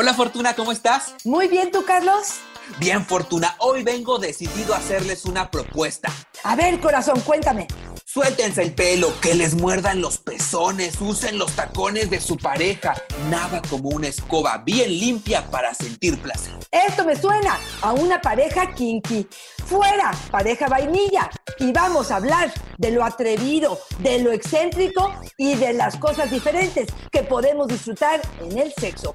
Hola Fortuna, ¿cómo estás? Muy bien, ¿tú, Carlos? Bien, Fortuna. Hoy vengo decidido a hacerles una propuesta. A ver, corazón, cuéntame. Suéltense el pelo, que les muerdan los pezones, usen los tacones de su pareja. Nada como una escoba bien limpia para sentir placer. Esto me suena a una pareja kinky. Fuera, pareja vainilla. Y vamos a hablar de lo atrevido, de lo excéntrico y de las cosas diferentes que podemos disfrutar en el sexo.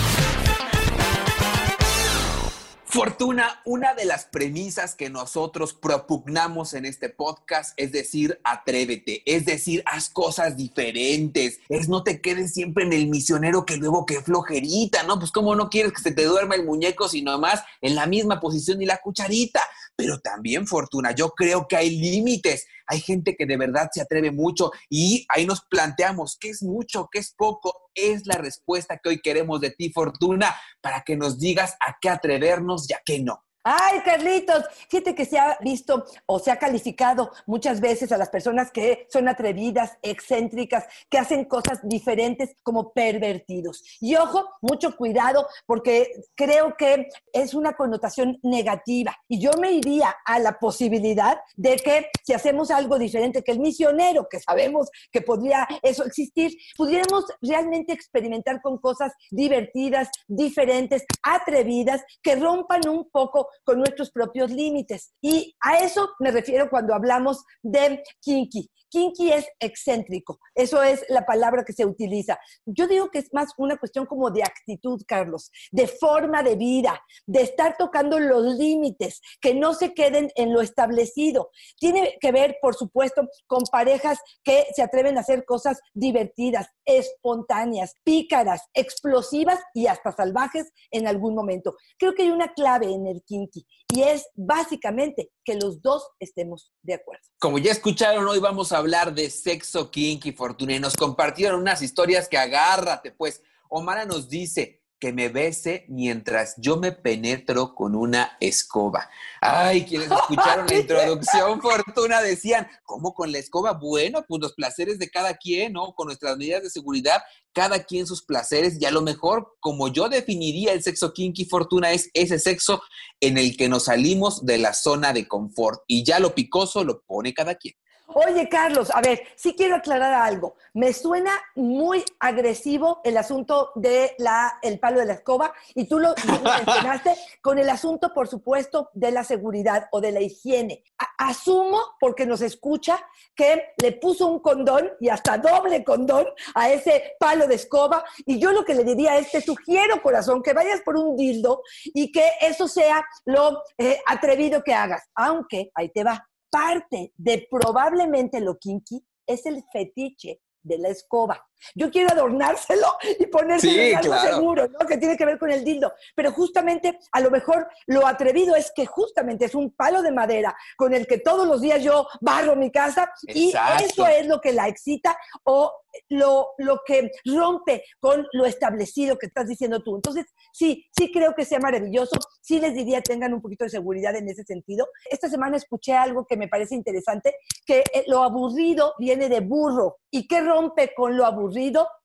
Fortuna, una de las premisas que nosotros propugnamos en este podcast es decir, atrévete, es decir, haz cosas diferentes, es no te quedes siempre en el misionero que luego que flojerita, ¿no? Pues cómo no quieres que se te duerma el muñeco, sino más en la misma posición y la cucharita. Pero también, Fortuna, yo creo que hay límites. Hay gente que de verdad se atreve mucho y ahí nos planteamos qué es mucho, qué es poco. Es la respuesta que hoy queremos de ti, Fortuna, para que nos digas a qué atrevernos y a qué no. Ay, Carlitos, fíjate que se ha visto o se ha calificado muchas veces a las personas que son atrevidas, excéntricas, que hacen cosas diferentes como pervertidos. Y ojo, mucho cuidado porque creo que es una connotación negativa. Y yo me iría a la posibilidad de que si hacemos algo diferente que el misionero, que sabemos que podría eso existir, pudiéramos realmente experimentar con cosas divertidas, diferentes, atrevidas, que rompan un poco con nuestros propios límites. Y a eso me refiero cuando hablamos de kinky. Kinky es excéntrico, eso es la palabra que se utiliza. Yo digo que es más una cuestión como de actitud, Carlos, de forma de vida, de estar tocando los límites, que no se queden en lo establecido. Tiene que ver, por supuesto, con parejas que se atreven a hacer cosas divertidas, espontáneas, pícaras, explosivas y hasta salvajes en algún momento. Creo que hay una clave en el kinky y es básicamente que los dos estemos de acuerdo. Como ya escucharon, hoy vamos a hablar de sexo kinky, Fortuna, y nos compartieron unas historias que agárrate, pues. Omara nos dice, que me bese mientras yo me penetro con una escoba. Ay, quienes escucharon la introducción, Fortuna, decían, ¿cómo con la escoba? Bueno, pues los placeres de cada quien, ¿no? Con nuestras medidas de seguridad, cada quien sus placeres, y a lo mejor, como yo definiría el sexo kinky, Fortuna, es ese sexo en el que nos salimos de la zona de confort, y ya lo picoso lo pone cada quien. Oye, Carlos, a ver, sí quiero aclarar algo. Me suena muy agresivo el asunto de la, el palo de la escoba y tú lo mencionaste con el asunto, por supuesto, de la seguridad o de la higiene. A- asumo, porque nos escucha, que le puso un condón y hasta doble condón a ese palo de escoba y yo lo que le diría es, te sugiero, corazón, que vayas por un dildo y que eso sea lo eh, atrevido que hagas. Aunque, ahí te va, parte de probablemente lo kinky es el fetiche de la escoba. Yo quiero adornárselo y ponérselo Sí, en algo claro. seguro, ¿no? Que tiene que ver con el dildo. Pero justamente, a lo mejor, lo atrevido es que justamente es un palo de madera con el que todos los días yo barro mi casa y Exacto. eso es lo que la excita o lo, lo que rompe con lo establecido que estás diciendo tú. Entonces, sí, sí creo que sea maravilloso. Sí les diría tengan un poquito de seguridad en ese sentido. Esta semana escuché algo que me parece interesante, que eh, lo aburrido viene de burro. ¿Y qué rompe con lo aburrido?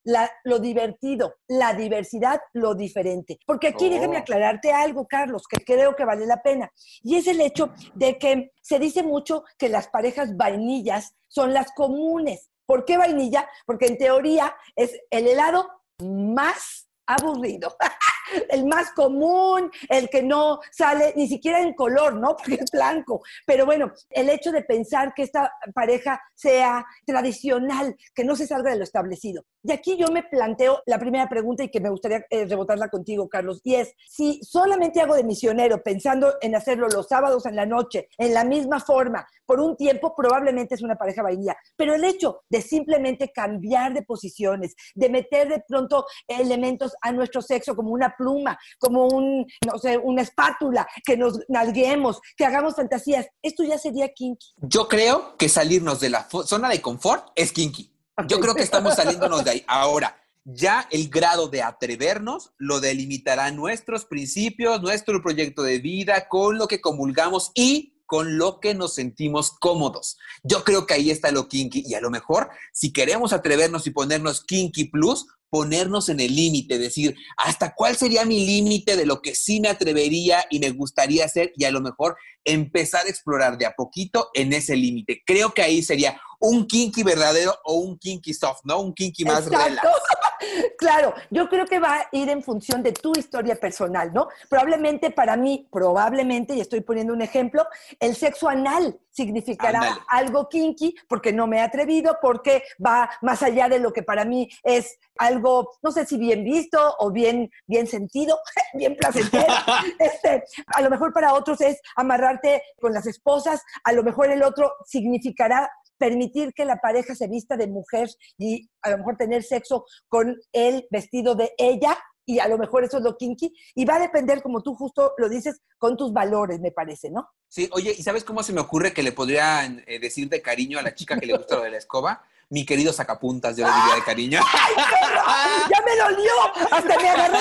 La- lo divertido, la diversidad, lo diferente. Porque aquí Oh. déjame aclararte algo, Carlos, que creo que vale la pena. Y es el hecho de que se dice mucho que las parejas vainillas son las comunes. ¿Por qué vainilla? Porque en teoría es el helado más aburrido. el más común, el que no sale ni siquiera en color, ¿no? Porque es blanco. Pero bueno, el hecho de pensar que esta pareja sea tradicional, que no se salga de lo establecido. Y aquí yo me planteo la primera pregunta y que me gustaría eh, rebotarla contigo, Carlos, y es, si solamente hago de misionero pensando en hacerlo los sábados en la noche, en la misma forma, por un tiempo, probablemente es una pareja vainilla. Pero el hecho de simplemente cambiar de posiciones, de meter de pronto elementos a nuestro sexo como una pluma, como un, no sé, una espátula, que nos nalguemos, que hagamos fantasías, esto ya sería kinky. Yo creo que salirnos de la zona de confort es kinky. Yo creo que estamos saliéndonos de ahí. Ahora, ya el grado de atrevernos lo delimitará nuestros principios, nuestro proyecto de vida, con lo que comulgamos y con lo que nos sentimos cómodos. Yo creo que ahí está lo kinky y a lo mejor si queremos atrevernos y ponernos kinky plus, ponernos en el límite, decir, ¿hasta cuál sería mi límite de lo que sí me atrevería y me gustaría hacer? Y a lo mejor empezar a explorar de a poquito en ese límite. Creo que ahí sería un kinky verdadero o un kinky soft, ¿no? Un kinky más Exacto. relax. Claro, yo creo que va a ir en función de tu historia personal, ¿no? Probablemente para mí, probablemente, y estoy poniendo un ejemplo, el sexo anal significará algo kinky porque no me he atrevido, porque va más allá de lo que para mí es algo, no sé si bien visto o bien, bien sentido, bien placentero. Este, a lo mejor para otros es amarrarte con las esposas, a lo mejor el otro significará permitir que la pareja se vista de mujer y a lo mejor tener sexo con el vestido de ella y a lo mejor eso es lo kinky y va a depender, como tú justo lo dices, con tus valores, me parece, ¿no? Sí, oye, ¿y sabes cómo se me ocurre que le podrían eh, decir de cariño a la chica que le gusta lo de la escoba? Mi querido sacapuntas, yo le diría de cariño. ¡Ya me dolió! ¡Hasta me agarré!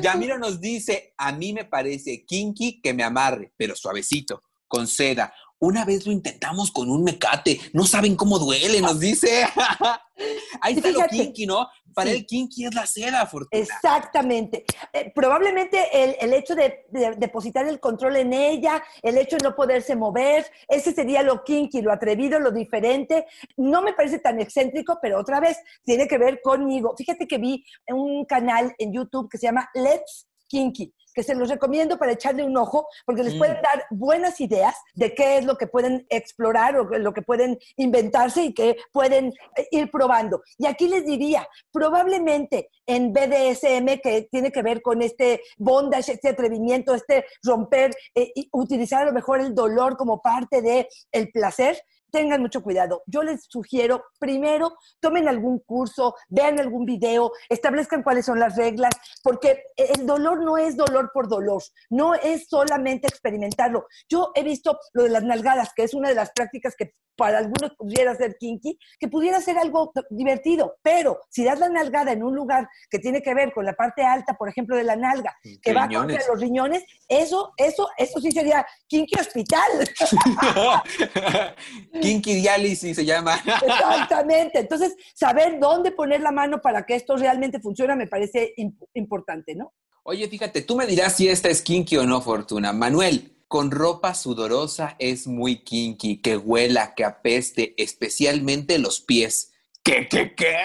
Yamiro nos dice, a mí me parece kinky que me amarre, pero suavecito, con seda. Una vez lo intentamos con un mecate, no saben cómo duele, nos dice. Ahí está lo kinky, ¿no? Para Sí. el kinky es la seda, Fortuna. Exactamente. Eh, probablemente el, el hecho de, de depositar el control en ella, el hecho de no poderse mover, ese sería lo kinky, lo atrevido, lo diferente. No me parece tan excéntrico, pero otra vez tiene que ver conmigo. Fíjate que vi un canal en YouTube que se llama Let's Kinky, que se los recomiendo para echarle un ojo, porque les Mm. pueden dar buenas ideas de qué es lo que pueden explorar o lo que pueden inventarse y que pueden eh, ir probando. Y aquí les diría, probablemente en BDSM, que tiene que ver con este bondage, este atrevimiento, este romper, eh, y utilizar a lo mejor el dolor como parte del el placer, tengan mucho cuidado. Yo les sugiero, primero, tomen algún curso, vean algún video, establezcan cuáles son las reglas, porque el dolor no es dolor por dolor, no es solamente experimentarlo. Yo he visto lo de las nalgadas, que es una de las prácticas que para algunos pudiera ser kinky, que pudiera ser algo divertido, pero si das la nalgada en un lugar que tiene que ver con la parte alta, por ejemplo, de la nalga, que va contra los riñones, eso, eso, eso sí sería kinky hospital. kinky diálisis se llama. Exactamente. Entonces, saber dónde poner la mano para que esto realmente funcione me parece imp- importante, ¿no? Oye, fíjate, tú me dirás si esta es kinky o no, Fortuna. Manuel, con ropa sudorosa es muy kinky, que huela, que apeste, especialmente los pies. ¿Qué, qué, qué?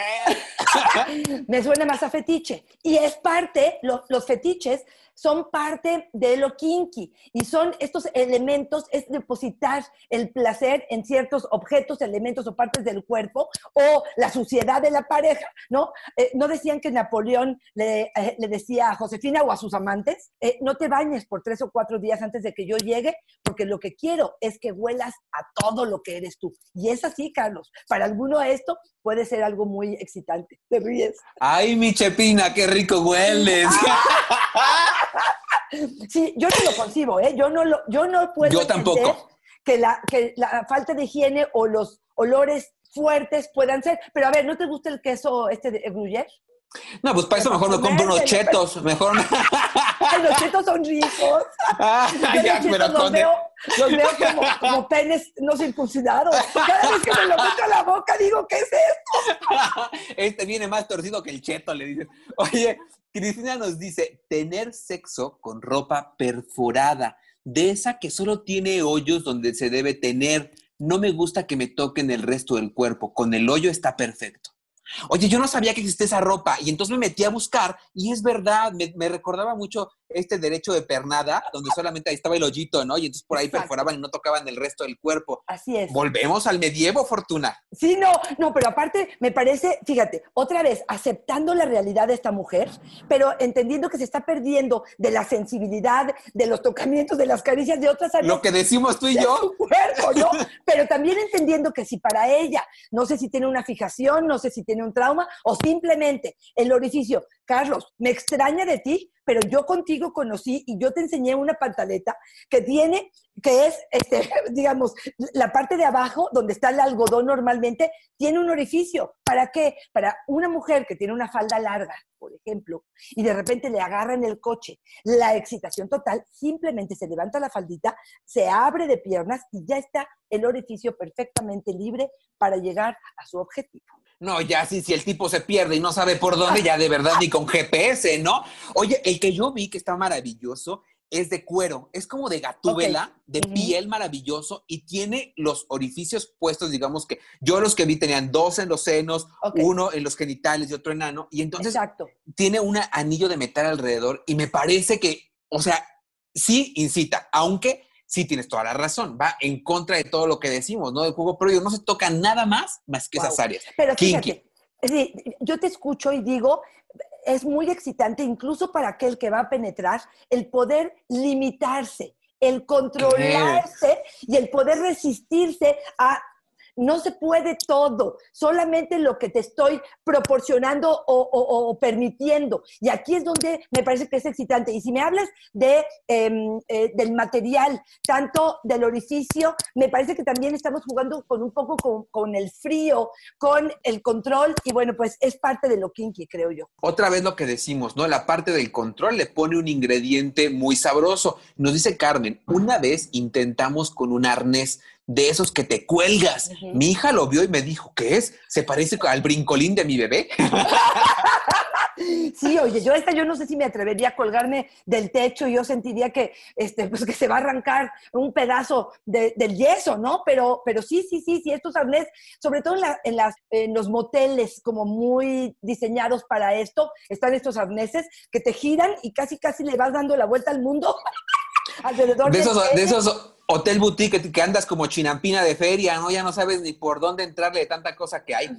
Me suena más a fetiche. Y es parte, lo- los fetiches son parte de lo kinky y son estos elementos, es depositar el placer en ciertos objetos, elementos o partes del cuerpo o la suciedad de la pareja, ¿no? Eh, ¿No decían que Napoleón le, eh, le decía a Josefina o a sus amantes, eh, no te bañes por tres o cuatro días antes de que yo llegue, porque lo que quiero es que huelas a todo lo que eres tú. Y es así, Carlos. Para alguno esto puede ser algo muy excitante. Te ríes. Ay, mi chepina, qué rico hueles. Sí, yo no lo concibo, ¿eh? Yo no, lo, yo no puedo Yo tampoco. Que, la, que la falta de higiene o los olores fuertes puedan ser. Pero a ver, ¿no te gusta el queso este de gruyère? No, pues para eso mejor me compro unos Comértelo, chetos. Mejor. Los chetos son ricos. Yo ya, los chetos pero los veo, los veo como, como penes no circuncidados. Cada vez que me lo meto a la boca digo, ¿qué es esto? Este viene más torcido que el cheto, le dicen. Oye, Cristina nos dice, tener sexo con ropa perforada, de esa que solo tiene hoyos donde se debe tener. No me gusta que me toquen el resto del cuerpo. Con el hoyo está perfecto. Oye, yo no sabía que existía esa ropa y entonces me metí a buscar y es verdad, me, me recordaba mucho este derecho de pernada, donde solamente ahí estaba el hoyito, ¿no? Y entonces por ahí Exacto. perforaban y no tocaban el resto del cuerpo. Así es. Volvemos al medievo, Fortuna. Sí, no, no, pero aparte me parece, fíjate, otra vez, aceptando la realidad de esta mujer, pero entendiendo que se está perdiendo de la sensibilidad, de los tocamientos, de las caricias de otras áreas Lo que decimos tú y de yo. su cuerpo, ¿no? Pero también entendiendo que si para ella, no sé si tiene una fijación, no sé si tiene un trauma, o simplemente el orificio, Carlos, me extraña de ti, pero yo contigo conocí y yo te enseñé una pantaleta que tiene, que es, este, digamos, la parte de abajo, donde está el algodón normalmente, tiene un orificio. ¿Para qué? Para una mujer que tiene una falda larga, por ejemplo, y de repente le agarra en el coche la excitación total, simplemente se levanta la faldita, se abre de piernas y ya está el orificio perfectamente libre para llegar a su objetivo. No, ya sí, si el tipo se pierde y no sabe por dónde, ya de verdad ni con GPS, ¿no? Oye, el que yo vi que está maravilloso es de cuero, es como de gatúbela, de piel maravilloso y tiene los orificios puestos, digamos que yo los que vi tenían dos en los senos, uno en los genitales y otro enano, y entonces Exacto. tiene un anillo de metal alrededor y me parece que, o sea, sí incita, aunque sí tienes toda la razón, va en contra de todo lo que decimos, ¿no? Del juego, pero no se toca nada más más que Wow. esas áreas. Pero fíjate, sí, yo te escucho y digo, es muy excitante incluso para aquel que va a penetrar el poder limitarse, el controlarse y el poder resistirse a no se puede todo, solamente lo que te estoy proporcionando o, permitiendo. Y aquí es donde me parece que es excitante. Y si me hablas de, em, eh, del material, tanto del orificio, me parece que también estamos jugando con un poco con, con el frío, con el control, y bueno, pues es parte de lo kinky, creo yo. Otra vez lo que decimos, ¿no? La parte del control le pone un ingrediente muy sabroso. Nos dice Carmen, una vez intentamos con un arnés de esos que te cuelgas. Mi hija lo vio y me dijo, ¿qué es? ¿Se parece al brincolín de mi bebé? Sí, oye, yo esta yo no sé si me atrevería a colgarme del techo y yo sentiría que, este, pues que se va a arrancar un pedazo de- del yeso, ¿no? Pero, pero sí, sí, sí, sí, estos arnés, sobre todo en, la- en las, en los moteles como muy diseñados para esto, están estos arneses que te giran y casi, casi le vas dando la vuelta al mundo alrededor De esos, de esos hotel boutique que, que andas como chinampina de feria, ¿no? Ya no sabes ni por dónde entrarle de tanta cosa que hay.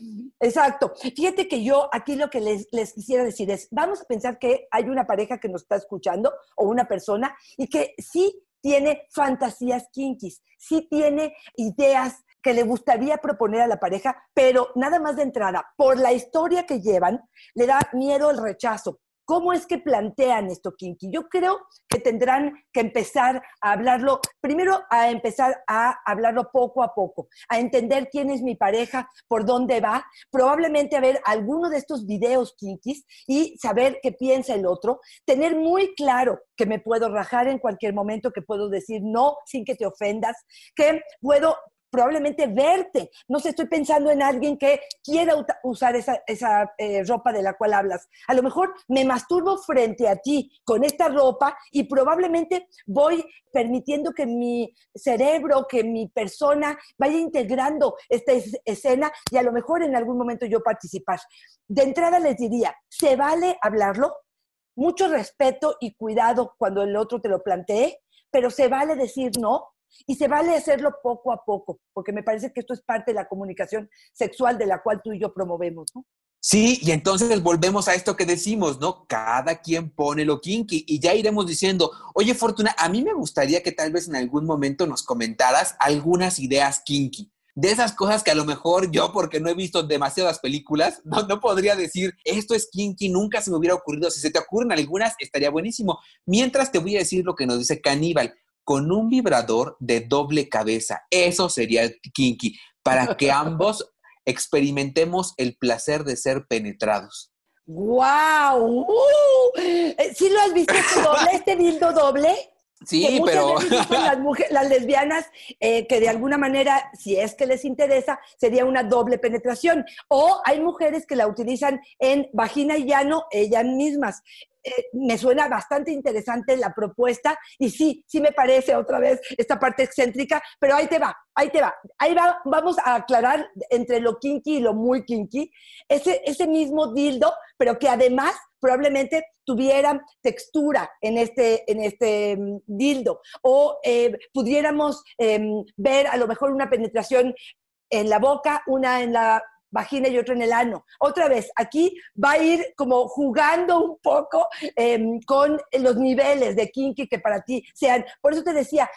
Exacto. Fíjate que yo aquí lo que les, les quisiera decir es, vamos a pensar que hay una pareja que nos está escuchando o una persona y que sí tiene fantasías kinkies, sí tiene ideas que le gustaría proponer a la pareja, pero nada más de entrada, por la historia que llevan, le da miedo el rechazo. ¿Cómo es que plantean esto, Kinky? Yo creo que tendrán que empezar a hablarlo, primero a empezar a hablarlo poco a poco, a entender quién es mi pareja, por dónde va, probablemente a ver alguno de estos videos Kinkys y saber qué piensa el otro, tener muy claro que me puedo rajar en cualquier momento, que puedo decir no sin que te ofendas, que puedo probablemente verte. No sé, estoy pensando en alguien que quiera usar esa, esa, eh, ropa de la cual hablas. A lo mejor me masturbo frente a ti con esta ropa y probablemente voy permitiendo que mi cerebro, que mi persona vaya integrando esta es- escena y a lo mejor en algún momento yo participar. De entrada les diría, ¿se vale hablarlo? Mucho respeto y cuidado cuando el otro te lo plantee, pero se vale decir no y se vale hacerlo poco a poco, porque me parece que esto es parte de la comunicación sexual de la cual tú y yo promovemos. Sí, y entonces volvemos a esto que decimos, ¿no? Cada quien pone lo kinky y ya iremos diciendo, oye Fortuna, a mí me gustaría que tal vez en algún momento nos comentaras algunas ideas kinky. De esas cosas que a lo mejor yo, porque no he visto demasiadas películas, no, no podría decir, esto es kinky, nunca se me hubiera ocurrido. Si se te ocurren algunas, estaría buenísimo. Mientras te voy a decir lo que nos dice Caníbal, con un vibrador de doble cabeza. Eso sería kinky, para que ambos experimentemos el placer de ser penetrados. ¡Guau! ¡Uh! Eh, ¿Sí lo has visto doble, este dildo doble? Sí, pero- veces dicen las, mujeres, las lesbianas eh, que de alguna manera, si es que les interesa, sería una doble penetración. O hay mujeres que la utilizan en vagina y llano ellas mismas. Eh, me suena bastante interesante la propuesta y sí, sí me parece otra vez esta parte excéntrica, pero ahí te va, ahí te va. Ahí va, vamos a aclarar entre lo kinky y lo muy kinky, ese, ese mismo dildo, pero que además probablemente tuviera textura en este, en este mm, dildo o eh, pudiéramos em, ver a lo mejor una penetración en la boca, una en la vagina y otra en el ano. Otra vez, aquí va a ir como jugando un poco em, con los niveles de kinky que para ti sean. Por eso te decía,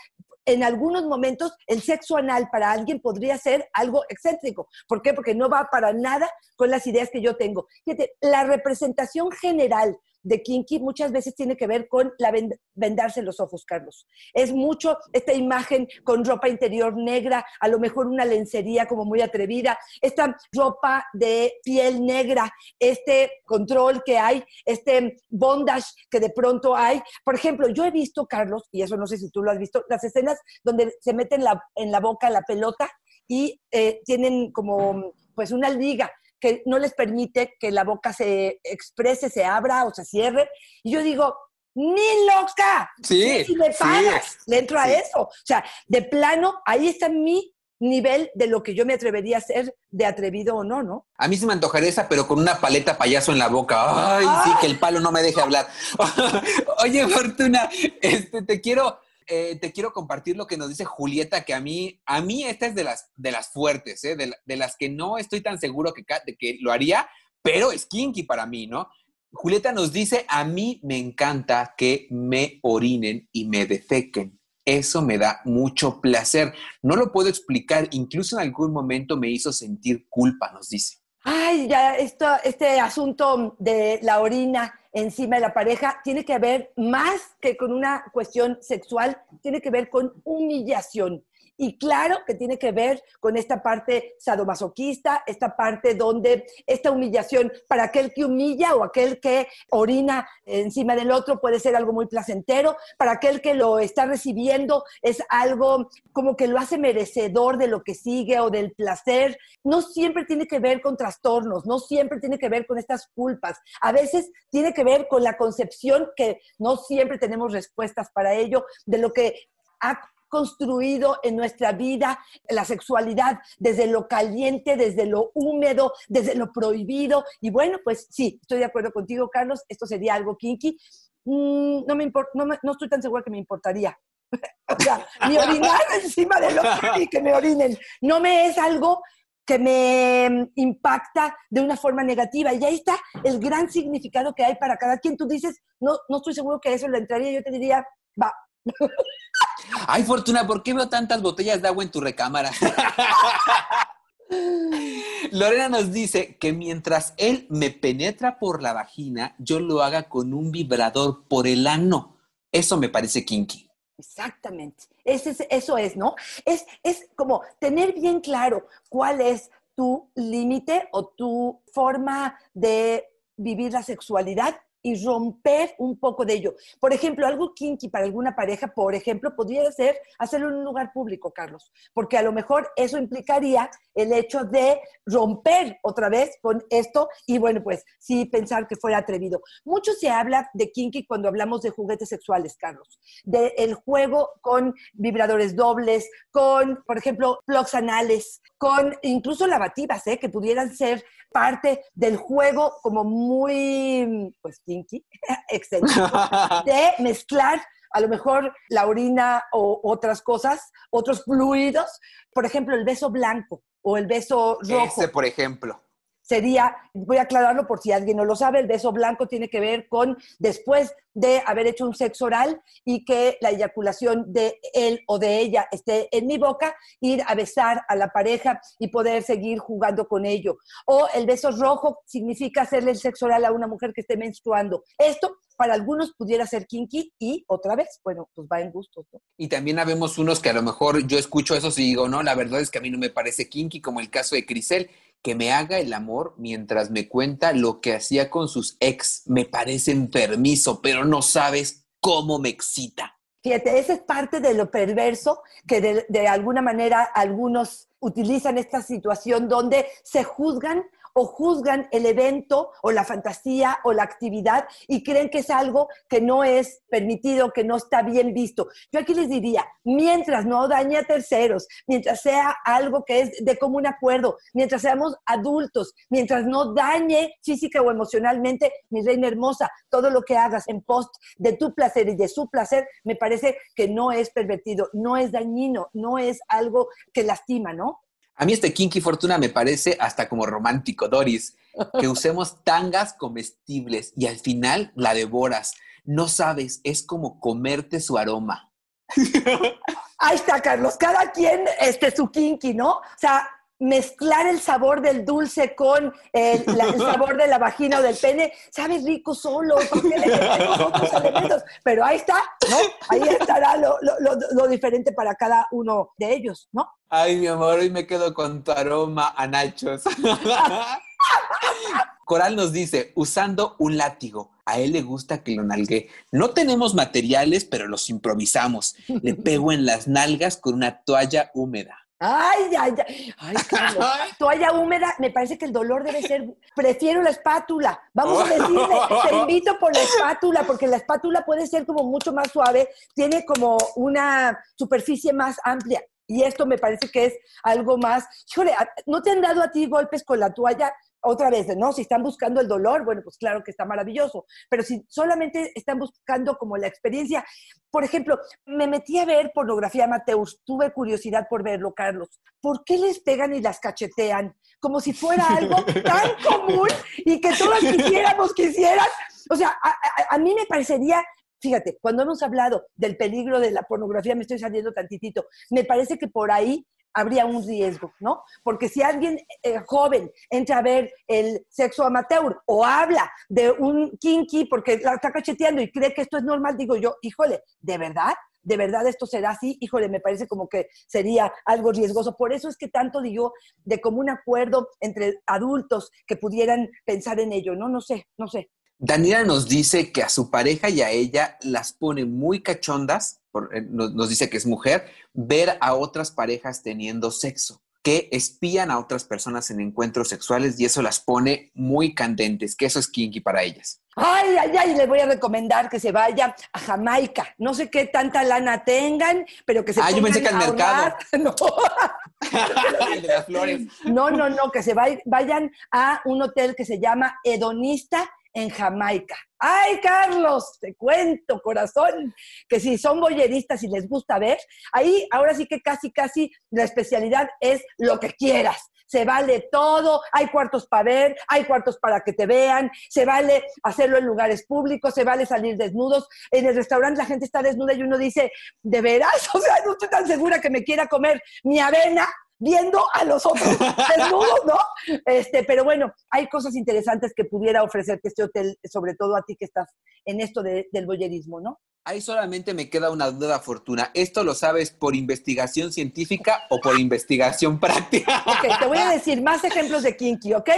en algunos momentos el sexo anal para alguien podría ser algo excéntrico. ¿Por qué? Porque no va para nada con las ideas que yo tengo. Fíjate, la representación general de kinky muchas veces tiene que ver con la vend- vendarse los ojos, Carlos. Es mucho esta imagen con ropa interior negra, a lo mejor una lencería como muy atrevida, esta ropa de piel negra, este control que hay, este bondage que de pronto hay. Por ejemplo, yo he visto, Carlos, y eso no sé si tú lo has visto, las escenas donde se meten la- en la boca la pelota y eh, tienen como pues una liga que no les permite que la boca se exprese, se abra o se cierre. Y yo digo, ni loca. Sí, Si me sí. pagas, le entro a Sí. eso. O sea, de plano, ahí está mi nivel de lo que yo me atrevería a ser de atrevido o no, ¿no? A mí se me antojaría esa, pero con una paleta payaso en la boca. Ay, sí, que el palo no me deje hablar. Oye, Fortuna, este, te quiero, eh, te quiero compartir lo que nos dice Julieta, que a mí, a mí esta es de las, de las fuertes, ¿eh? de, la- de las que no estoy tan seguro que, de que lo haría, pero es kinky para mí, ¿no? Julieta nos dice, a mí me encanta que me orinen y me defequen. Eso me da mucho placer. No lo puedo explicar, incluso en algún momento me hizo sentir culpa, nos dice. Ay, ya esto, este asunto de la orina encima de la pareja tiene que ver más que con una cuestión sexual, tiene que ver con humillación. Y claro que tiene que ver con esta parte sadomasoquista, esta parte donde esta humillación para aquel que humilla o aquel que orina encima del otro puede ser algo muy placentero, para aquel que lo está recibiendo es algo como que lo hace merecedor de lo que sigue o del placer. No siempre tiene que ver con trastornos, no siempre tiene que ver con estas culpas. A veces tiene que ver con la concepción que no siempre tenemos respuestas para ello de lo que ha construido en nuestra vida la sexualidad desde lo caliente, desde lo húmedo, desde lo prohibido. Y bueno, pues sí, estoy de acuerdo contigo, Carlos, esto sería algo kinky. Mm, no, me import- no, no estoy tan segura que me importaría. o sea, ni orinar encima otro ni que me orinen. No me es algo que me mm, impacta de una forma negativa. Y ahí está el gran significado que hay para cada quien. Tú dices, no, no estoy seguro que eso le entraría. Yo te diría, va, Ay, Fortuna, ¿por qué veo tantas botellas de agua en tu recámara? Lorena nos dice que mientras él me penetra por la vagina, yo lo haga con un vibrador por el ano. Eso me parece kinky. Exactamente. Ese es- eso es, ¿no? Es, es como tener bien claro cuál es tu límite o tu forma de vivir la sexualidad y romper un poco de ello. Por ejemplo, algo kinky para alguna pareja, por ejemplo, podría ser hacerlo en un lugar público, Carlos, porque a lo mejor eso implicaría el hecho de romper otra vez con esto y bueno, pues sí pensar que fuera atrevido. Mucho se habla de kinky cuando hablamos de juguetes sexuales, Carlos, del juego con vibradores dobles, con, por ejemplo, plugs anales, con incluso lavativas, ¿eh? que pudieran ser parte del juego como muy, pues, kinky, excéntrico, de mezclar a lo mejor la orina o otras cosas, otros fluidos, por ejemplo, el beso blanco o el beso rojo Ese, por ejemplo. Sería, voy a aclararlo por si alguien no lo sabe, el beso blanco tiene que ver con después de haber hecho un sexo oral y que la eyaculación de él o de ella esté en mi boca, ir a besar a la pareja y poder seguir jugando con ello. O el beso rojo significa hacerle el sexo oral a una mujer que esté menstruando. Esto para algunos pudiera ser kinky y otra vez, bueno, pues va en gustos. Y también habemos unos que a lo mejor yo escucho eso y digo, no, la verdad es que a mí no me parece kinky, como el caso de Crisel, que me haga el amor mientras me cuenta lo que hacía con sus ex. Me parece enfermizo, pero no sabes cómo me excita. Fíjate, esa es parte de lo perverso que de, de alguna manera algunos utilizan esta situación donde se juzgan o juzgan el evento o la fantasía o la actividad y creen que es algo que no es permitido, que no está bien visto. Yo aquí les diría, mientras no dañe a terceros, mientras sea algo que es de común acuerdo, mientras seamos adultos, mientras no dañe física o emocionalmente, mi reina hermosa, todo lo que hagas en post de tu placer y de su placer, me parece que no es pervertido, no es dañino, no es algo que lastima, ¿no? A mí este Kinky Fortuna me parece hasta como romántico, Doris, que usemos tangas comestibles y al final la devoras. No sabes, es como comerte su aroma. Ahí está, Carlos. Cada quien, este, su kinky, ¿no? O sea, mezclar el sabor del dulce con el, la- el sabor de la vagina o del pene, sabe rico solo, ¿por qué le otros elementos? Pero ahí está, ¿no? Ahí estará lo, lo- lo- lo diferente para cada uno de ellos, ¿no? Ay, mi amor, hoy me quedo con tu aroma a nachos. Coral nos dice, usando un látigo. A él le gusta que lo nalgue. No tenemos materiales, pero los improvisamos. Le pego en las nalgas con una toalla húmeda. Ay, ay, ay, ay, Carlos. Toalla húmeda, me parece que el dolor debe ser, prefiero la espátula. Vamos a decirle, te invito por la espátula, porque la espátula puede ser como mucho más suave, tiene como una superficie más amplia. Y esto me parece que es algo más. Híjole, ¿a- ¿no te han dado a ti golpes con la toalla? Otra vez, ¿no? Si están buscando el dolor, bueno, pues claro que está maravilloso. Pero si solamente están buscando como la experiencia, por ejemplo, me metí a ver pornografía Mateus, tuve curiosidad por verlo, Carlos. ¿Por qué les pegan y las cachetean? Como si fuera algo tan común y que todas quisiéramos que hicieran. O sea, a, a- a mí me parecería, fíjate, cuando hemos hablado del peligro de la pornografía, me estoy saliendo tantitito, me parece que por ahí habría un riesgo, ¿no? Porque si alguien eh, joven entra a ver el sexo amateur o habla de un kinky porque la está cacheteando y cree que esto es normal, digo yo, híjole, ¿de verdad? ¿De verdad esto será así? Híjole, me parece como que sería algo riesgoso. Por eso es que tanto digo de común acuerdo entre adultos que pudieran pensar en ello, ¿no? No sé, no sé. Daniela nos dice que a su pareja y a ella las pone muy cachondas, por- eh, nos, nos dice que es mujer, ver a otras parejas teniendo sexo, que espían a otras personas en encuentros sexuales y eso las pone muy candentes, que eso es kinky para ellas. Ay, ay, ay, les voy a recomendar que se vaya a Jamaica. No sé qué tanta lana tengan, pero que se Ah, yo pensé que al a ahorrar. El de las flores. No, no, no, no, que se vay- vayan a un hotel que se llama Hedonista en Jamaica. Ay, Carlos, te cuento, corazón, que si son boyeristas y les gusta ver, ahí ahora sí que casi, casi la especialidad es lo que quieras. Se vale todo, hay cuartos para ver, hay cuartos para que te vean, se vale hacerlo en lugares públicos, se vale salir desnudos. En el restaurante la gente está desnuda y uno dice, ¿de veras? O sea, no estoy tan segura que me quiera comer mi avena viendo a los otros desnudos, ¿no? Este, pero bueno, hay cosas interesantes que pudiera ofrecerte este hotel, sobre todo a ti que estás en esto de- del boyerismo, ¿no? Ahí solamente me queda una duda, Fortuna. ¿Esto lo sabes por investigación científica o por investigación práctica? Ok, te voy a decir más ejemplos de kinky, ¿ok?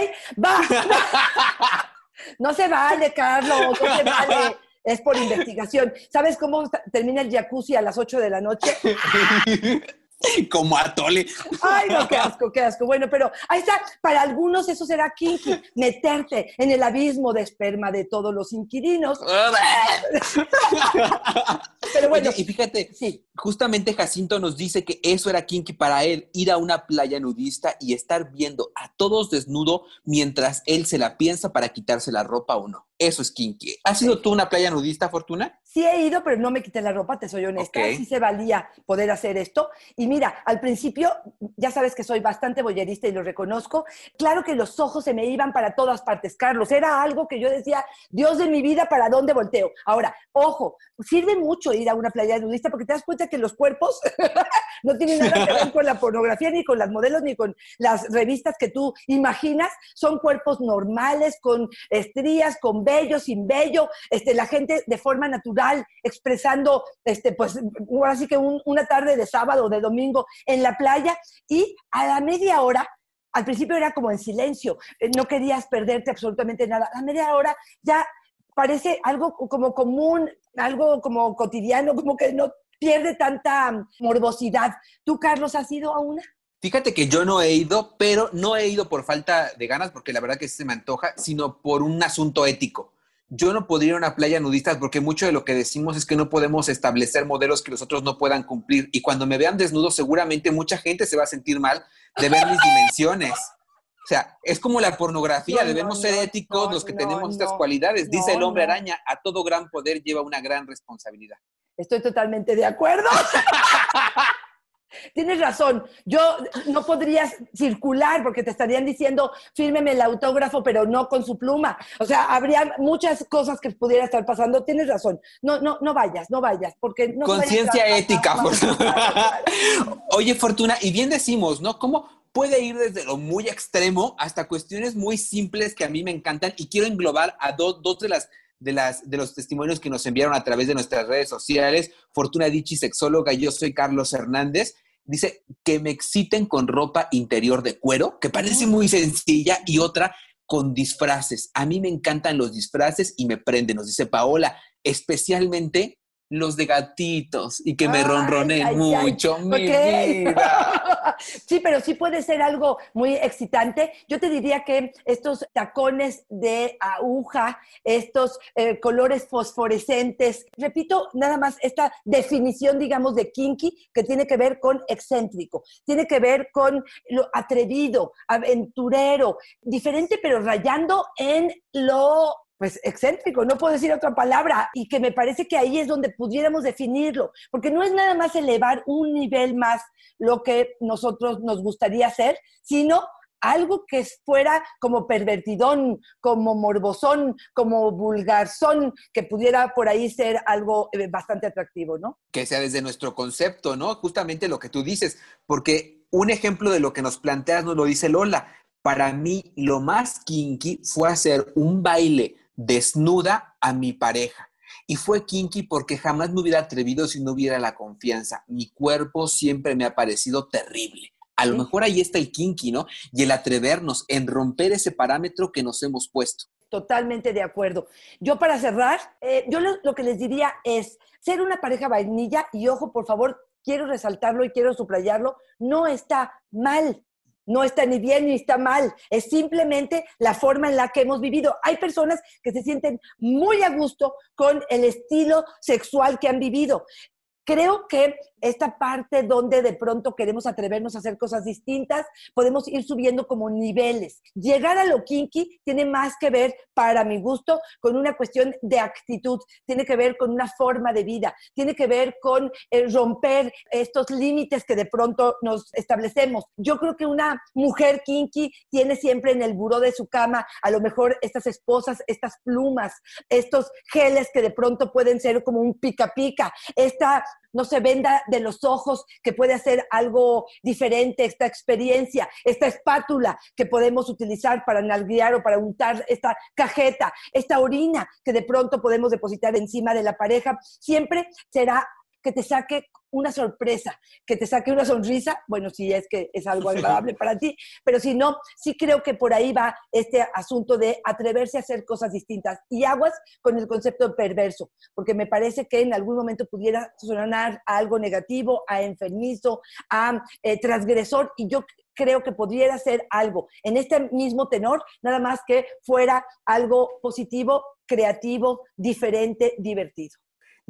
Va. No se vale, Carlos, no se vale. Es por investigación. ¿Sabes cómo termina el jacuzzi a las 8 de la noche? Como atole. Ay, no, qué asco, qué asco. Bueno, pero ahí está. Para algunos eso será kinky, meterte en el abismo de esperma de todos los inquilinos. Pero bueno, Oye, y fíjate, sí. justamente Jacinto nos dice que eso era kinky para él, ir a una playa nudista y estar viendo a todos desnudo mientras él se la piensa para quitarse la ropa o no. Eso es kinky. ¿Has ido tú a una playa nudista, Fortuna? Sí he ido, pero no me quité la ropa, te soy honesta. Ok. Sí se valía poder hacer esto. Y mira, al principio, ya sabes que soy bastante boyerista y lo reconozco. Claro que los ojos se me iban para todas partes, Carlos. Era algo que yo decía, Dios de mi vida, ¿para dónde volteo? Ahora, ojo, sirve mucho ir a una playa nudista porque te das cuenta que los cuerpos no tienen nada que ver con la pornografía, ni con las modelos, ni con las revistas que tú imaginas. Son cuerpos normales, con estrías, con vello, sin vello. Este, la gente de forma natural expresando, este, pues, ahora sí que un- una tarde de sábado o de domingo en la playa. Y a la media hora al principio era como en silencio, eh, no querías perderte absolutamente nada. A media hora ya parece algo como común, algo como cotidiano, como que no pierde tanta morbosidad. ¿Tú, Carlos, has ido a una? Fíjate que yo no he ido, pero no he ido por falta de ganas, porque la verdad que se me antoja, sino por un asunto ético. Yo no podría ir a una playa nudista porque mucho de lo que decimos es que no podemos establecer modelos que los otros no puedan cumplir. Y cuando me vean desnudo, seguramente mucha gente se va a sentir mal de ver mis dimensiones. O sea, es como la pornografía, No, debemos no, ser no, éticos los que tenemos estas cualidades. Dice el hombre araña, a todo gran poder lleva una gran responsabilidad. Estoy totalmente de acuerdo. Tienes razón. Yo no podrías circular porque te estarían diciendo, fírmeme el autógrafo, pero no con su pluma. O sea, habría muchas cosas que pudiera estar pasando. Tienes razón. No, no, no vayas, no vayas, porque no Conciencia ética. Fortuna. Oye, Fortuna, y bien decimos, ¿no? ¿Cómo puede ir desde lo muy extremo hasta cuestiones muy simples que a mí me encantan? Y quiero englobar a dos, dos de las de, las, de los testimonios que nos enviaron a través de nuestras redes sociales. Fortuna Dichi, sexóloga, yo soy Carlos Hernández. Dice que me exciten con ropa interior de cuero, que parece muy sencilla, y otra con disfraces. A mí me encantan los disfraces y me prenden, nos dice Paola, especialmente los de gatitos y que me Ay, ay, ay, mucho, mi vida. Sí, pero sí puede ser algo muy excitante. Yo te diría que estos tacones de aguja, estos eh, colores fosforescentes, repito nada más esta definición, digamos, de kinky que tiene que ver con excéntrico, tiene que ver con lo atrevido, aventurero, diferente, pero rayando en lo pues excéntrico, no puedo decir otra palabra, y que me parece que ahí es donde pudiéramos definirlo, porque no es nada más elevar un nivel más lo que nosotros nos gustaría hacer, sino algo que fuera como pervertidón, como morbosón, como vulgarzón, que pudiera por ahí ser algo eh, bastante atractivo, ¿no? que sea desde nuestro concepto, ¿no? Justamente lo que tú dices, porque un ejemplo de lo que nos planteas nos lo dice Lola. Para mí, lo más kinky fue hacer un baile desnuda a mi pareja. Y fue kinky porque jamás me hubiera atrevido si no hubiera la confianza. Mi cuerpo siempre me ha parecido terrible. A lo mejor ahí está el kinky, ¿no? Y el atrevernos en romper ese parámetro que nos hemos puesto. Totalmente de acuerdo. Yo para cerrar, eh, yo lo, lo que les diría es ser una pareja vainilla y ojo, por favor, quiero resaltarlo y quiero subrayarlo, no está mal. No está ni bien ni está mal, es simplemente la forma en la que hemos vivido. Hay personas que se sienten muy a gusto con el estilo sexual que han vivido. Creo que esta parte donde de pronto queremos atrevernos a hacer cosas distintas, podemos ir subiendo como niveles. Llegar a lo kinky tiene más que ver, para mi gusto, con una cuestión de actitud, tiene que ver con una forma de vida, tiene que ver con eh, romper estos límites que de pronto nos establecemos. Yo creo que una mujer kinky tiene siempre en el buró de su cama a lo mejor estas esposas, estas plumas, estos geles que de pronto pueden ser como un pica pica, esta no se venda de los ojos, que puede hacer algo diferente, esta experiencia, esta espátula que podemos utilizar para nalguear o para untar esta cajeta, esta orina que de pronto podemos depositar encima de la pareja, siempre será que te saque una sorpresa, que te saque una sonrisa, bueno, si es que es algo agradable para ti, pero si no, sí creo que por ahí va este asunto de atreverse a hacer cosas distintas y aguas con el concepto perverso, porque me parece que en algún momento pudiera sonar a algo negativo, a enfermizo, a eh, transgresor, y yo creo que pudiera ser algo en este mismo tenor, nada más que fuera algo positivo, creativo, diferente, divertido.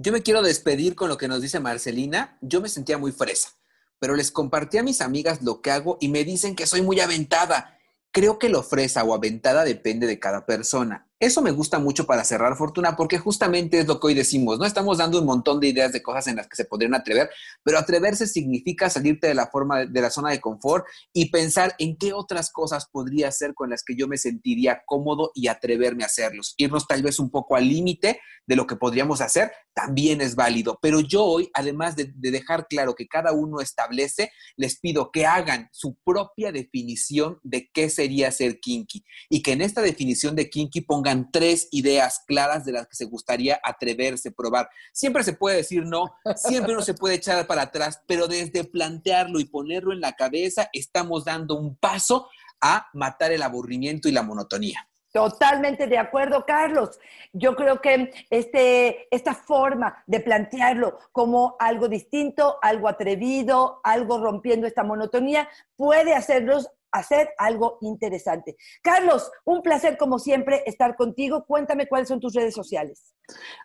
Yo me quiero despedir con lo que nos dice Marcelina. Yo me sentía muy fresa, pero les compartí a mis amigas lo que hago y me dicen que soy muy aventada. Creo que lo fresa o aventada depende de cada persona. Eso me gusta mucho para cerrar fortuna porque justamente es lo que hoy decimos, ¿no? Estamos dando un montón de ideas de cosas en las que se podrían atrever, pero atreverse significa salirte de la forma de la zona de confort y pensar en qué otras cosas podría hacer con las que yo me sentiría cómodo y atreverme a hacerlos. Irnos tal vez un poco al límite de lo que podríamos hacer también es válido, pero yo hoy, además de, de dejar claro que cada uno establece, les pido que hagan su propia definición de qué sería ser kinky y que en esta definición de kinky pongan tres ideas claras de las que se gustaría atreverse, probar. Siempre se puede decir no, siempre uno se puede echar para atrás, pero desde plantearlo y ponerlo en la cabeza, estamos dando un paso a matar el aburrimiento y la monotonía. Totalmente de acuerdo, Carlos. Yo creo que este, esta forma de plantearlo como algo distinto, algo atrevido, algo rompiendo esta monotonía, puede hacerlos hacer algo interesante. Carlos, un placer como siempre estar contigo. Cuéntame cuáles son tus redes sociales.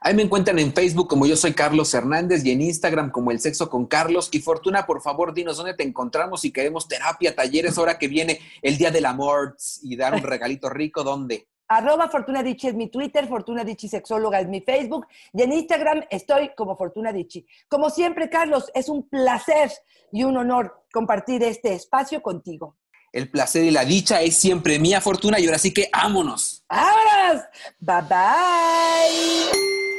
Ahí me encuentran en Facebook como yo soy Carlos Hernández y en Instagram como El Sexo con Carlos. Y Fortuna, por favor, dinos dónde te encontramos si queremos terapia, talleres, ahora que viene el Día del Amor y dar un regalito rico, ¿dónde? Arroba Fortuna Dichi es mi Twitter, Fortuna Dichi Sexóloga es mi Facebook y en Instagram estoy como Fortuna Dichi. Como siempre, Carlos, es un placer y un honor compartir este espacio contigo. El placer y la dicha es siempre mía, Fortuna, y ahora sí que ámonos. ¡Vámonos! Bye bye.